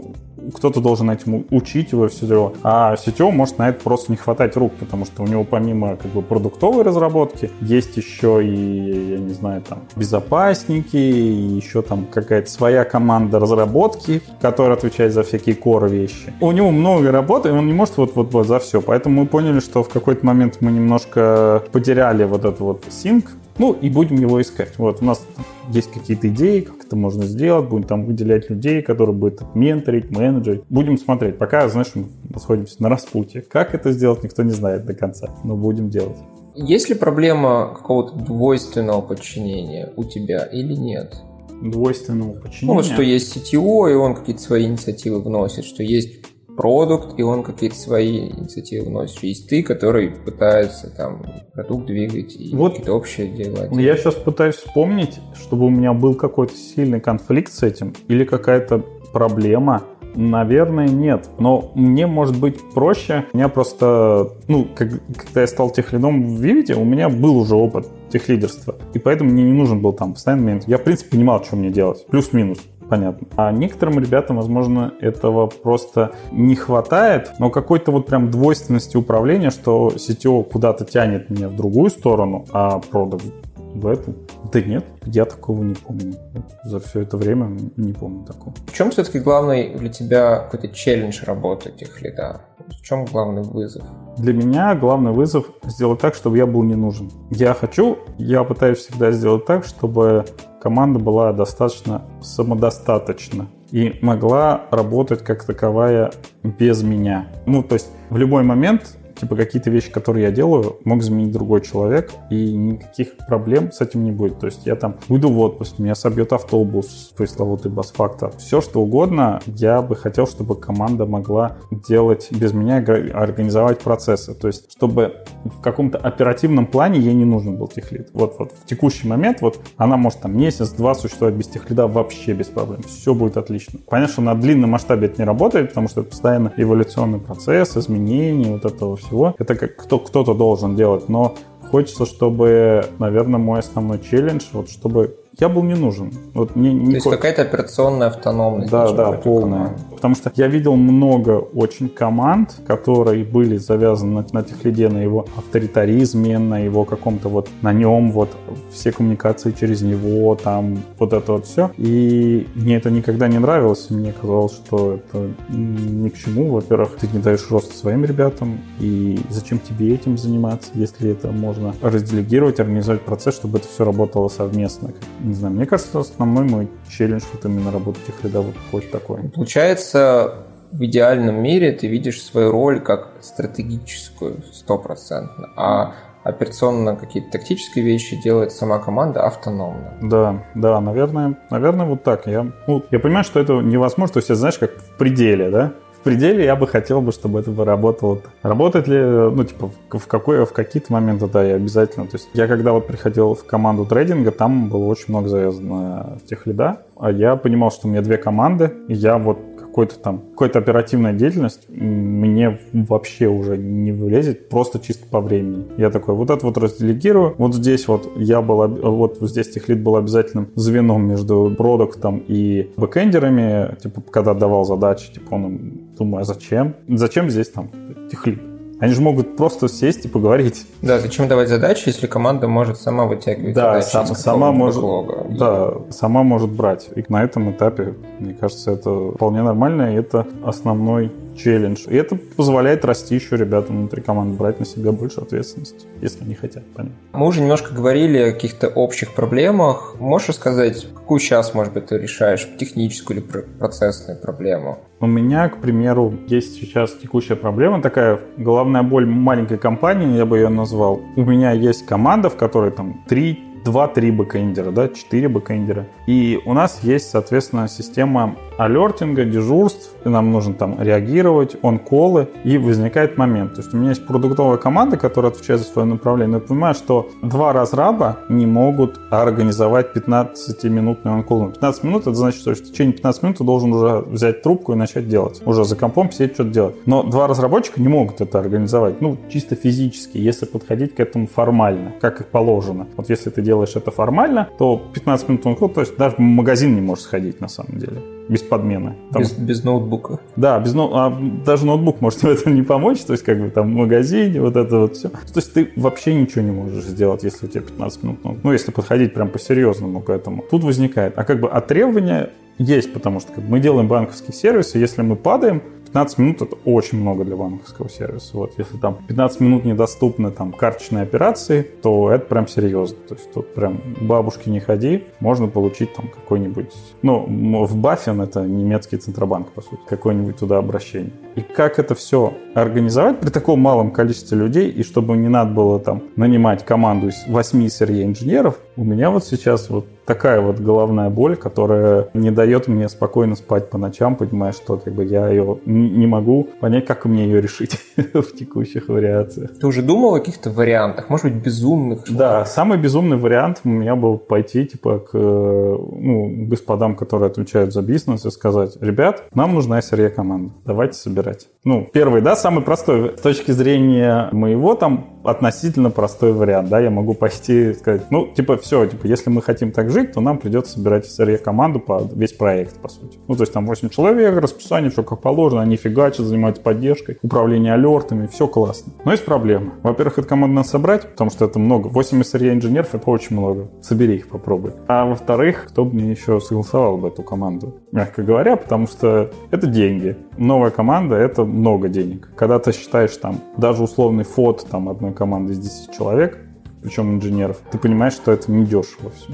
кто-то должен этим учить его все. А CTO может на это просто не хватать рук, потому что у него помимо как бы продуктовой разработки есть еще и, я не знаю, там безопасники, и еще там какая-то своя команда разработки, которая отвечает за всякие core вещи. У него много работы, и он не может вот-вот-вот за все. Поэтому мы поняли, что в какой-то момент мы немножко потеряли вот этот вот синк, ну, и будем его искать. Вот у нас есть какие-то идеи, как это можно сделать, будем там выделять людей, которые будут менторить, менеджерить. Будем смотреть. Пока, знаешь, мы находимся на распутье. Как это сделать, никто не знает до конца, но будем делать. Есть ли проблема какого-то двойственного подчинения у тебя или нет? Двойственного подчинения? Ну, вот что есть CTO, и он какие-то свои инициативы вносит, что есть продукт, и он какие-то свои инициативы вносит. Есть ты, который пытается там продукт двигать и вот какие-то общие дела. Делать. Я сейчас пытаюсь вспомнить, чтобы у меня был какой-то сильный конфликт с этим или какая-то проблема. Наверное, нет. Но мне может быть проще. У меня просто, ну, как, когда я стал техлидом в Vivid, у меня был уже опыт техлидерства. И поэтому мне не нужен был там постоянный момент. Я, в принципе, понимал, что мне делать. Плюс-минус понятно. А некоторым ребятам, возможно, этого просто не хватает, но какой-то вот прям двойственности управления, что CTO куда-то тянет меня в другую сторону, а продукт в эту. Да нет, я такого не помню. За все это время не помню такого. В чем все-таки главный для тебя какой-то челлендж работы этих лида? В чем главный вызов? Для меня главный вызов сделать так, чтобы я был не нужен. Я хочу, я пытаюсь всегда сделать так, чтобы команда была достаточно самодостаточна и могла работать как таковая без меня. Ну, то есть в любой момент типа какие-то вещи, которые я делаю, мог изменить другой человек, и никаких проблем с этим не будет. То есть я там уйду в отпуск, меня собьет автобус, пресловутый бас-фактор. Все, что угодно, я бы хотел, чтобы команда могла делать без меня, организовать процессы. То есть, чтобы в каком-то оперативном плане ей не нужен был техлит. Вот, вот в текущий момент, вот она может там месяц-два существовать без техлида вообще без проблем. Все будет отлично. Понятно, что на длинном масштабе это не работает, потому что это постоянно эволюционный процесс, изменения, вот этого всего. Это как кто, кто-то должен делать, но хочется, чтобы, наверное, мой основной челлендж, вот чтобы я был не нужен. Вот мне, То есть какая-то операционная автономность. Да, да, полная. Команды. Потому что я видел много очень команд, которые были завязаны на, техлиде, на его авторитаризме, на его каком-то вот, на нем вот все коммуникации через него, там вот это вот все. И мне это никогда не нравилось. Мне казалось, что это ни к чему. Во-первых, ты не даешь роста своим ребятам, и зачем тебе этим заниматься, если это можно разделегировать, организовать процесс, чтобы это все работало совместно не знаю, мне кажется, основной мой челлендж вот именно работать их рядовых хоть такой. Получается, в идеальном мире ты видишь свою роль как стратегическую, стопроцентно, а операционно какие-то тактические вещи делает сама команда автономно. Да, да, наверное, наверное, вот так. Я, ну, я понимаю, что это невозможно, то есть, знаешь, как в пределе, да? Пределе я бы хотел бы, чтобы это бы работало. Работает ли, ну, типа, в, какой, в какие-то моменты, да, я обязательно. То есть я когда вот приходил в команду трейдинга, там было очень много завязано тех лида, а я понимал, что у меня две команды, и я вот какой-то там, какой-то оперативная деятельность мне вообще уже не влезет, просто чисто по времени. Я такой, вот это вот разделегирую, вот здесь вот я был, вот здесь техлит был обязательным звеном между продуктом и бэкэндерами, типа, когда давал задачи, типа, он, думаю, а зачем? Зачем здесь там техлит? Они же могут просто сесть и поговорить. Да, зачем давать задачи, если команда может сама вытягивать да, задачи сам, сама может, backlog а. Да, сама может брать. И на этом этапе, мне кажется, это вполне нормально, и это основной челлендж. И это позволяет расти еще ребятам внутри команды, брать на себя больше ответственности, если они хотят, понятно. Мы уже немножко говорили о каких-то общих проблемах. Можешь рассказать, какую сейчас, может быть, ты решаешь, техническую или процессную проблему? У меня, к примеру, есть сейчас текущая проблема, такая головная боль маленькой компании, я бы ее назвал. У меня есть команда, в которой там три 2-3 backender а, да, 4 backender а. И у нас есть, соответственно, система alerting а, дежурств, и нам нужно там реагировать, on-call ы, и возникает момент. То есть у меня есть продуктовая команда, которая отвечает за свое направление, но я понимаю, что два разраба не могут организовать 15-минутный он-кол. 15 минут, это значит, что в течение 15 минут ты должен уже взять трубку и начать делать. Уже за компом сидеть, что-то делать. Но два разработчика не могут это организовать, ну, чисто физически, если подходить к этому формально, как и положено. Вот если ты делаешь это формально, то 15 минут он-кол, то есть даже в магазин не можешь сходить на самом деле без подмены. Там... Без, без ноутбука. Да, без ноут... а даже ноутбук может в этом не помочь, то есть как бы там в магазине, вот это вот все. То есть ты вообще ничего не можешь сделать, если у тебя 15 минут. Ну, если подходить прям по-серьезному к этому. Тут возникает. А как бы а требования есть, потому что как, мы делаем банковские сервисы, если мы падаем, 15 минут это очень много для банковского сервиса. Вот если там 15 минут недоступны там карточные операции, то это прям серьезно. То есть тут прям бабушки не ходи, можно получить там какой-нибудь... Ну, в Баффин это немецкий центробанк, по сути, какое-нибудь туда обращение. И как это все организовать при таком малом количестве людей, и чтобы не надо было там нанимать команду из 8 сырье инженеров, у меня вот сейчас вот такая вот головная боль, которая не дает мне спокойно спать по ночам, понимая, что как бы я ее не могу понять, как мне ее решить в текущих вариациях. Ты уже думал о каких-то вариантах, может быть, безумных? Да, самый безумный вариант у меня был пойти типа к ну, господам, которые отвечают за бизнес, и сказать, ребят, нам нужна SRE команда, давайте собирать. Ну, первый, да, самый простой. С точки зрения моего там относительно простой вариант, да, я могу пойти сказать, ну, типа, все, типа, если мы хотим так жить, то нам придется собирать SRE команду по весь проект, по сути. Ну, то есть там 8 человек, расписание, все как положено, они фигачат, занимаются поддержкой, управление алертами, все классно. Но есть проблема. Во-первых, эту команду надо собрать, потому что это много. 8 SRE инженеров, это очень много. Собери их, попробуй. А во-вторых, кто бы мне еще согласовал бы эту команду? Мягко говоря, потому что это деньги. Новая команда — это много денег. Когда ты считаешь там даже условный фот там одной команды из 10 человек, причем инженеров, ты понимаешь, что это не дешево все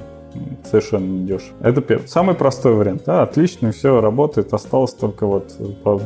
совершенно не дешево. Это первый. Самый простой вариант. Да, отлично, все работает. Осталось только вот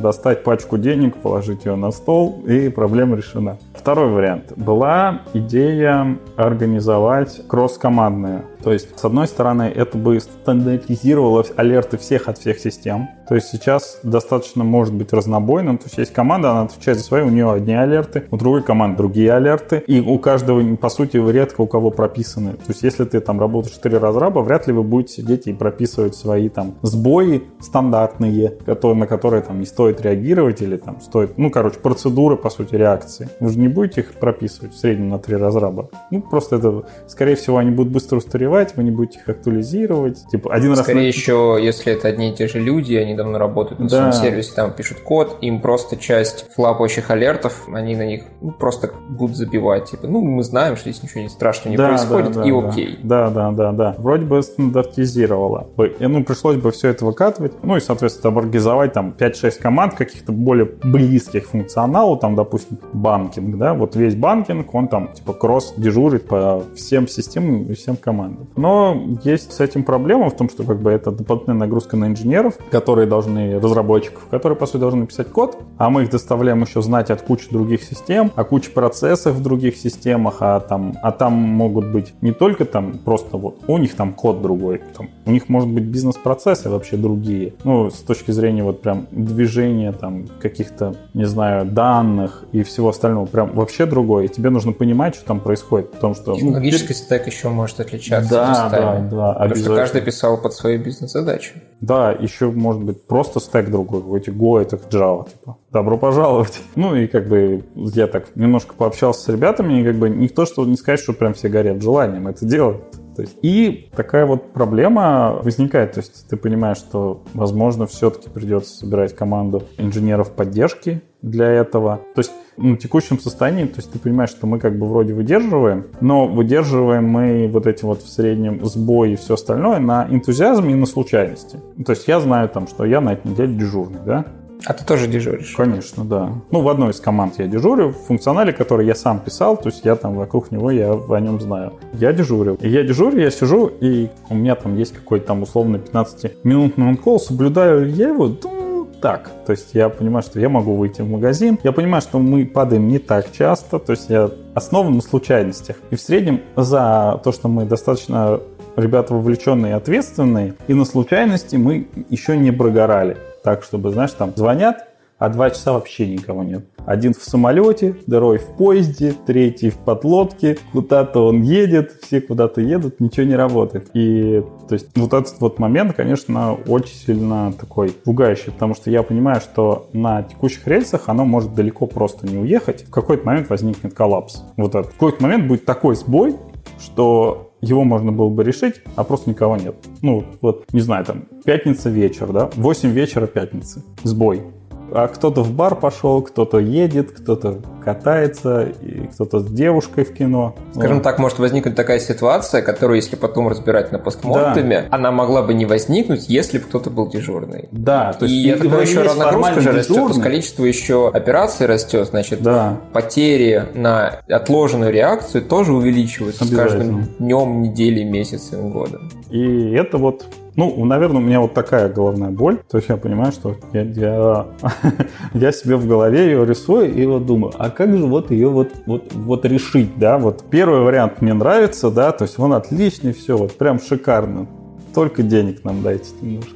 достать пачку денег, положить ее на стол, и проблема решена. Второй вариант. Была идея организовать кросс-командное то есть, с одной стороны, это бы стандартизировало алерты всех от всех систем. То есть сейчас достаточно может быть разнобойным. То есть есть команда, она отвечает за свои, у нее одни алерты, у другой команды другие алерты. И у каждого, по сути, редко у кого прописаны. То есть если ты там работаешь 4 разраба, вряд ли вы будете сидеть и прописывать свои там сбои стандартные, которые, на которые там не стоит реагировать или там стоит, ну, короче, процедуры, по сути, реакции. Вы же не будете их прописывать в среднем на 3 разраба. Ну, просто это, скорее всего, они будут быстро устаревать развивать, вы не будете их актуализировать. Типа один Скорее раз... еще, если это одни и те же люди, они давно работают на да. своем сервисе, там пишут код, им просто часть флапающих алертов, они на них ну, просто будут забивать. Типа, ну, мы знаем, что здесь ничего не страшного не да, происходит, да, и да, окей. Да, да, да, да. Вроде бы стандартизировала. Ну, пришлось бы все это выкатывать. Ну и, соответственно, организовать там 5-6 команд каких-то более близких функционалу, там, допустим, банкинг, да, вот весь банкинг, он там, типа, кросс дежурит по всем системам и всем командам. Но есть с этим проблема в том, что как бы это дополнительная нагрузка на инженеров, которые должны, разработчиков, которые, по сути, должны писать код, а мы их доставляем еще знать от кучи других систем, о куче процессов в других системах, а там, а там могут быть не только там просто вот у них там код другой, там, у них может быть бизнес-процессы вообще другие. Ну, с точки зрения вот прям движения там каких-то, не знаю, данных и всего остального, прям вообще другое. И тебе нужно понимать, что там происходит, потому что... Технологический ну, стек еще может отличаться да, да, да, Потому что каждый писал под свою бизнес-задачу. Да, еще может быть просто стек другой, какой-то Go, это Java, типа, добро пожаловать. Ну и как бы я так немножко пообщался с ребятами, и как бы никто, что не сказать, что прям все горят желанием это делать. То есть, и такая вот проблема возникает. То есть ты понимаешь, что, возможно, все-таки придется собирать команду инженеров поддержки для этого. То есть ну, текущем состоянии, то есть ты понимаешь, что мы как бы вроде выдерживаем, но выдерживаем мы вот эти вот в среднем сбои и все остальное на энтузиазме и на случайности. То есть я знаю там, что я на этой неделе дежурный, да, а ты тоже дежуришь? Конечно, да. Ну, в одной из команд я дежурю, в функционале, который я сам писал, то есть я там вокруг него, я о нем знаю. Я дежурю. И я дежурю, я сижу, и у меня там есть какой-то там условно 15-минутный онкол, соблюдаю я его, ну, так. То есть я понимаю, что я могу выйти в магазин. Я понимаю, что мы падаем не так часто. То есть я основан на случайностях. И в среднем за то, что мы достаточно ребята вовлеченные и ответственные, и на случайности мы еще не прогорали так, чтобы, знаешь, там звонят, а два часа вообще никого нет. Один в самолете, второй в поезде, третий в подлодке, куда-то он едет, все куда-то едут, ничего не работает. И то есть вот этот вот момент, конечно, очень сильно такой пугающий, потому что я понимаю, что на текущих рельсах оно может далеко просто не уехать. В какой-то момент возникнет коллапс. Вот этот. В какой-то момент будет такой сбой, что его можно было бы решить, а просто никого нет. Ну, вот, не знаю, там, пятница вечер, да, 8 вечера пятницы, сбой. А кто-то в бар пошел, кто-то едет, кто-то катается, и кто-то с девушкой в кино. Скажем вот. так, может возникнуть такая ситуация, которую, если потом разбирать на постмортеме, да. она могла бы не возникнуть, если бы кто-то был дежурный. Да, то есть и так еще раз нагрузка же растет, то количество еще операций растет, значит, да. потери на отложенную реакцию тоже увеличиваются с каждым днем, неделей, месяцем, годом. И это вот ну, наверное, у меня вот такая головная боль. То есть я понимаю, что я, я, я себе в голове ее рисую и вот думаю, а как же вот ее вот, вот, вот решить, да? Вот первый вариант мне нравится, да, то есть он отличный, все, вот прям шикарно. Только денег нам дайте немножко.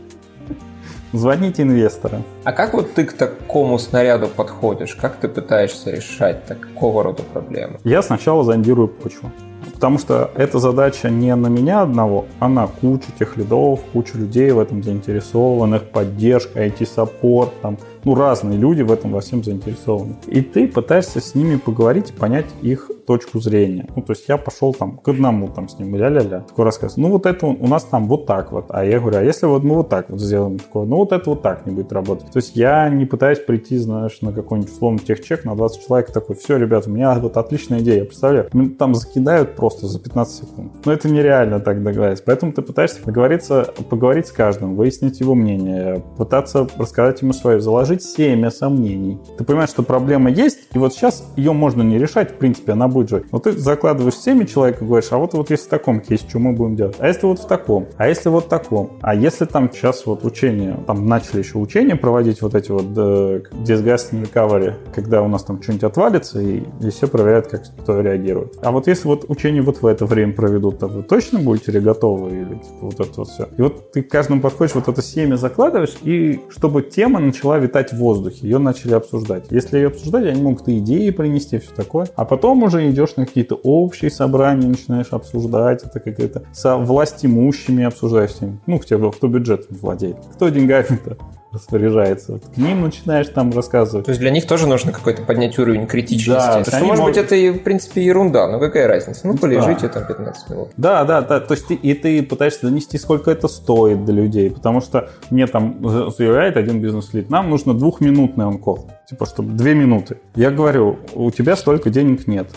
Звоните инвесторам. А как вот ты к такому снаряду подходишь? Как ты пытаешься решать такого рода проблемы? Я сначала зондирую почву. Потому что эта задача не на меня одного, а на кучу тех лидов, кучу людей в этом заинтересованных, поддержка, IT-саппорт, там, ну, разные люди в этом во всем заинтересованы. И ты пытаешься с ними поговорить, понять их точку зрения. Ну, то есть я пошел там к одному там с ним, ля-ля-ля, такой рассказ. Ну, вот это у нас там вот так вот. А я говорю, а если вот мы вот так вот сделаем такое, ну, вот это вот так не будет работать. То есть я не пытаюсь прийти, знаешь, на какой-нибудь условный техчек на 20 человек такой, все, ребята, у меня вот отличная идея, представляю. Там закидают просто за 15 секунд. Но это нереально так договориться. Поэтому ты пытаешься договориться, поговорить с каждым, выяснить его мнение, пытаться рассказать ему свое, заложить семя сомнений. Ты понимаешь, что проблема есть, и вот сейчас ее можно не решать, в принципе, она будет жить. Но ты закладываешь семя человека и говоришь, а вот, вот если в таком кейсе, что мы будем делать? А если вот в таком? А если вот в таком? А если там сейчас вот учение, там начали еще учения проводить вот эти вот э, disgusting recovery, когда у нас там что-нибудь отвалится, и, и все проверяют, как кто реагирует. А вот если вот учение вот в это время проведут, то вы точно будете ли готовы? Или типа, вот это вот все. И вот ты к каждому подходишь, вот это семя закладываешь, и чтобы тема начала витать в воздухе, ее начали обсуждать. Если ее обсуждать, они могут и идеи принести, все такое. А потом уже идешь на какие-то общие собрания, начинаешь обсуждать это как-то со властимущими обсуждаешь с ним. Ну, кто, кто бюджетом владеет, кто деньгами-то распоряжается. К ним начинаешь там рассказывать. То есть для них тоже нужно какой-то поднять уровень критичности. Да, что, может могут... быть, это и, в принципе, ерунда, но какая разница? Ну, полежите да. там 15 минут. Да, да, да. То есть ты, и ты пытаешься донести, сколько это стоит для людей, потому что мне там заявляет один бизнес-лид, нам нужно двухминутный онкол. Типа, чтобы две минуты. Я говорю, у тебя столько денег нет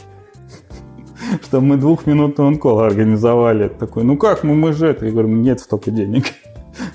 чтобы мы двухминутный онкол организовали. Такой, ну как, мы, мы же это. Я говорю, нет столько денег.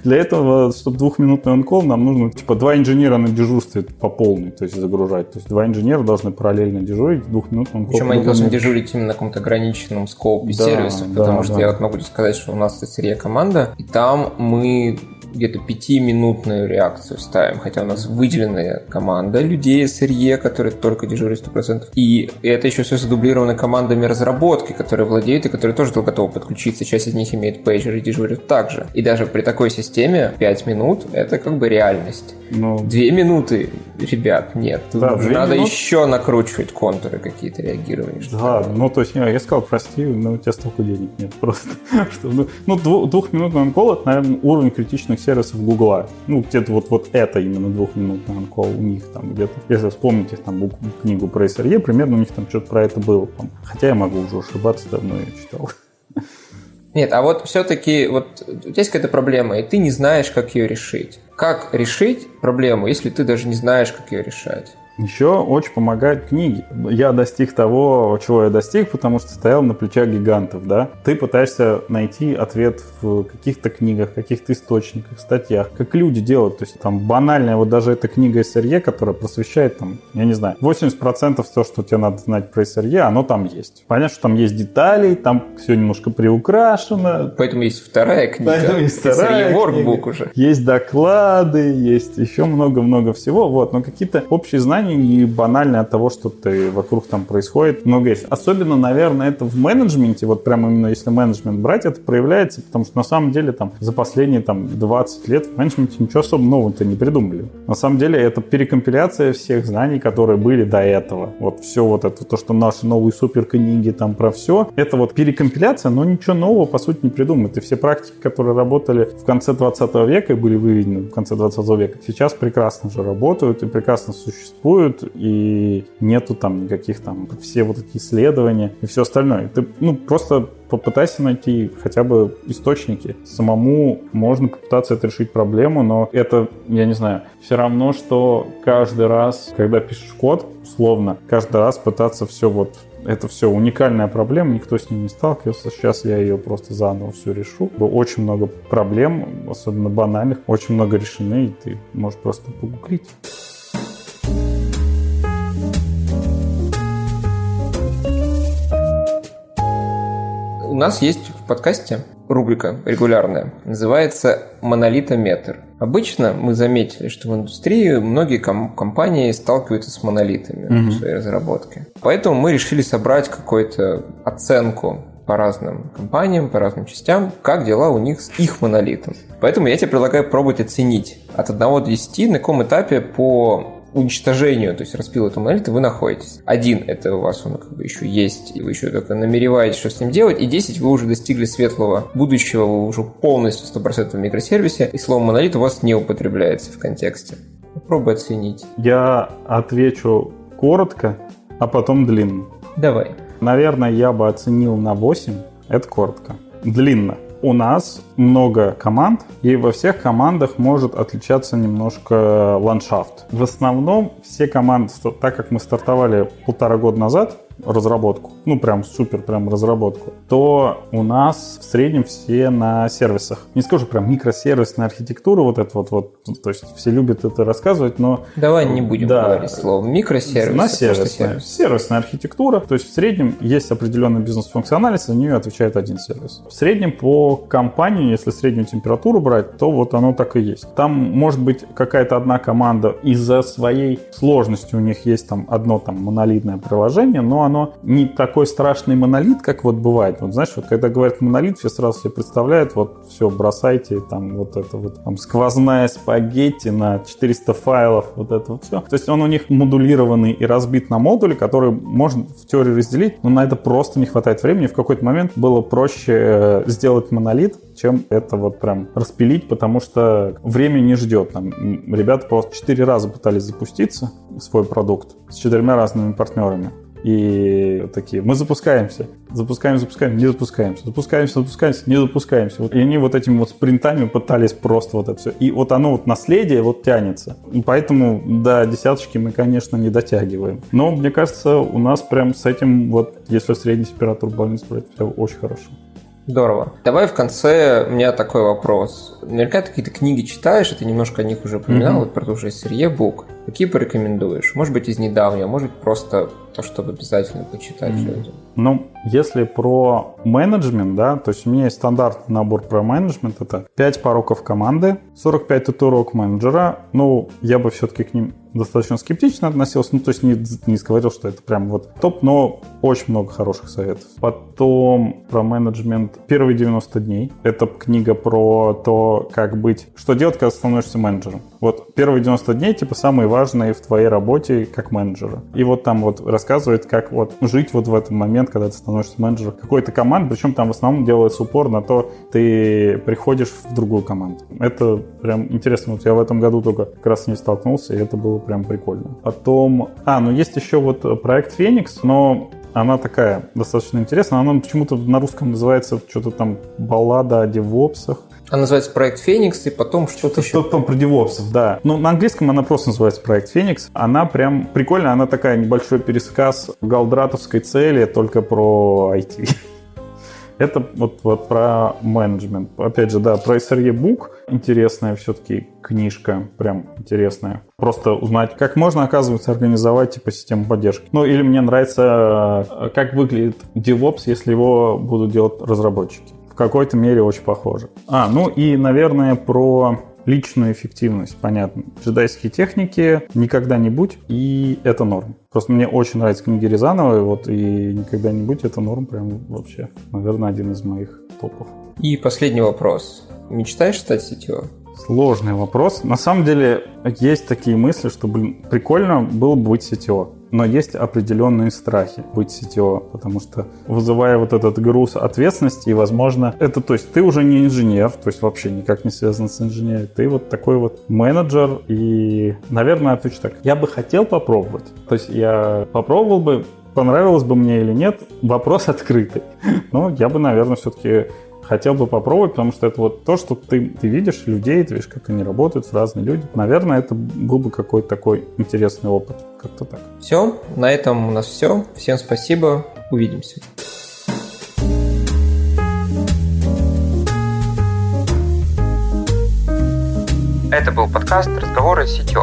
Для этого, чтобы двухминутный онкол, нам нужно типа два инженера на дежурстве по полной, то есть загружать. То есть два инженера должны параллельно дежурить, двухминутный онкол. Причем они должны дежурить именно на каком-то ограниченном скопе да, сервисов, потому да, что да. я вот могу сказать, что у нас это команда, и там мы где-то пятиминутную реакцию ставим, хотя у нас выделенная команда людей SRE, которые только дежурят 100%. И это еще все задублировано командами разработки, которые владеют и которые тоже готовы подключиться. Часть из них имеет пейджер и дежурят также. И даже при такой системе 5 минут — это как бы реальность. Ну, Две минуты, ребят, нет. Да, надо минут... еще накручивать контуры какие-то реагирования. Да, ну то есть я, я сказал, прости, но у тебя столько денег нет просто. что, ну, ну двух, двухминутный онкол это, наверное, уровень критичных сервисов Гугла. Ну, где-то вот, вот это именно двухминутный онкол у них там где-то. Если вспомните там книгу про SRE, примерно у них там что-то про это было. Там. Хотя я могу уже ошибаться, давно я читал. Нет, а вот все-таки вот есть какая-то проблема, и ты не знаешь, как ее решить. Как решить проблему, если ты даже не знаешь, как ее решать? Еще очень помогают книги. Я достиг того, чего я достиг, потому что стоял на плечах гигантов, да. Ты пытаешься найти ответ в каких-то книгах, каких-то источниках, статьях, как люди делают. То есть там банальная, вот даже эта книга SRE, которая просвещает там, я не знаю, 80% то, что тебе надо знать про SRE, оно там есть. Понятно, что там есть детали, там все немножко приукрашено. Поэтому есть вторая книга. Поэтому есть вторая SRE workbook уже. Есть доклады, есть еще много-много всего, вот. Но какие-то общие знания знания не банальны от того, что ты вокруг там происходит. Много есть. Особенно, наверное, это в менеджменте, вот прямо именно если менеджмент брать, это проявляется, потому что на самом деле там за последние там 20 лет в менеджменте ничего особо нового-то не придумали. На самом деле это перекомпиляция всех знаний, которые были до этого. Вот все вот это, то, что наши новые супер книги там про все, это вот перекомпиляция, но ничего нового по сути не придумают. И все практики, которые работали в конце 20 века и были выведены в конце 20 века, сейчас прекрасно же работают и прекрасно существуют существуют, и нету там никаких там все вот эти исследования и все остальное. Ты, ну, просто попытайся найти хотя бы источники. Самому можно попытаться это решить проблему, но это, я не знаю, все равно, что каждый раз, когда пишешь код, условно, каждый раз пытаться все вот это все уникальная проблема, никто с ней не сталкивался. Сейчас я ее просто заново все решу. Очень много проблем, особенно банальных, очень много решены, и ты можешь просто погуглить. У нас есть в подкасте рубрика регулярная, называется «Монолитометр». Обычно мы заметили, что в индустрии многие ком- компании сталкиваются с монолитами mm-hmm. в своей разработке. Поэтому мы решили собрать какую-то оценку по разным компаниям, по разным частям, как дела у них с их монолитом. Поэтому я тебе предлагаю пробовать оценить от 1 до 10, на каком этапе по уничтожению, то есть распил этого монолита, вы находитесь. Один – это у вас он как бы еще есть, и вы еще только намереваетесь, что с ним делать, и 10 вы уже достигли светлого будущего, вы уже полностью 100% в микросервисе, и слово монолит у вас не употребляется в контексте. Попробуй оценить. Я отвечу коротко, а потом длинно. Давай. Наверное, я бы оценил на 8. Это коротко. Длинно у нас много команд, и во всех командах может отличаться немножко ландшафт. В основном все команды, так как мы стартовали полтора года назад, разработку, ну прям супер прям разработку, то у нас в среднем все на сервисах. Не скажу прям микросервисная архитектура, вот это вот, вот, то есть все любят это рассказывать, но... Давай не будем да, говорить слово микросервис. На сервисная, сервис. сервисная архитектура, то есть в среднем есть определенная бизнес-функциональность, за нее отвечает один сервис. В среднем по компании, если среднюю температуру брать, то вот оно так и есть. Там может быть какая-то одна команда из-за своей сложности у них есть там одно там монолитное приложение, но оно не такой страшный монолит, как вот бывает. Вот знаешь, вот когда говорят монолит, все сразу себе представляют, вот все, бросайте, там вот это вот, там сквозная спагетти на 400 файлов, вот это вот все. То есть он у них модулированный и разбит на модули, которые можно в теории разделить, но на это просто не хватает времени. В какой-то момент было проще э, сделать монолит, чем это вот прям распилить, потому что время не ждет. Там, ребята просто четыре раза пытались запуститься, свой продукт, с четырьмя разными партнерами и такие, мы запускаемся, запускаем, запускаем, не запускаемся, запускаемся, запускаемся, не запускаемся. Вот, и они вот этими вот спринтами пытались просто вот это все. И вот оно вот наследие вот тянется. И поэтому до десяточки мы, конечно, не дотягиваем. Но мне кажется, у нас прям с этим вот, если средний температур больницы брать, все очень хорошо. Здорово. Давай в конце у меня такой вопрос. Наверняка ты какие-то книги читаешь, и ты немножко о них уже упоминал, mm-hmm. вот про ту же Сирье Бук. Какие порекомендуешь? Может быть, из недавнего, может быть, просто то, чтобы обязательно почитать mm-hmm. людям. Ну, если про менеджмент, да, то есть у меня есть стандартный набор про менеджмент, это 5 пороков команды, 45 татуировок менеджера, ну, я бы все-таки к ним достаточно скептично относился, ну, то есть не, не говорил, что это прям вот топ, но очень много хороших советов. Потом про менеджмент первые 90 дней. Это книга про то, как быть, что делать, когда становишься менеджером. Вот первые 90 дней, типа, самые важные в твоей работе как менеджера. И вот там вот рассказывает, как вот жить вот в этот момент, когда ты становишься менеджером какой-то команды, причем там в основном делается упор на то, ты приходишь в другую команду. Это прям интересно. Вот я в этом году только как раз с ней столкнулся, и это было прям прикольно. Потом... А, ну есть еще вот проект Феникс, но она такая достаточно интересная. Она почему-то на русском называется что-то там «Баллада о девопсах». Она называется «Проект Феникс», и потом что-то еще... Что-то там про девопсов, да. Но на английском она просто называется «Проект Феникс». Она прям прикольная, она такая небольшой пересказ галдратовской цели, только про IT. Это вот, вот про менеджмент. Опять же, да, про SRE Book. Интересная все-таки книжка, прям интересная. Просто узнать, как можно, оказывается, организовать типа систему поддержки. Ну, или мне нравится, э, как выглядит DevOps, если его будут делать разработчики. В какой-то мере очень похоже. А, ну и, наверное, про личную эффективность, понятно. Джедайские техники никогда не будь, и это норм. Просто мне очень нравятся книги Рязановой, вот, и никогда не будь, это норм прям вообще, наверное, один из моих топов. И последний вопрос. Мечтаешь стать сетевым? Сложный вопрос. На самом деле, есть такие мысли, что, блин, прикольно было бы быть сетево. Но есть определенные страхи быть CTO, потому что вызывая вот этот груз ответственности, и, возможно, это, то есть ты уже не инженер, то есть вообще никак не связан с инженерией, ты вот такой вот менеджер, и, наверное, отвечу так, я бы хотел попробовать, то есть я попробовал бы, понравилось бы мне или нет, вопрос открытый. Но я бы, наверное, все-таки хотел бы попробовать, потому что это вот то, что ты, ты видишь людей, ты видишь, как они работают, разные люди. Наверное, это был бы какой-то такой интересный опыт. Как-то так. Все, на этом у нас все. Всем спасибо. Увидимся. Это был подкаст «Разговоры с сетью».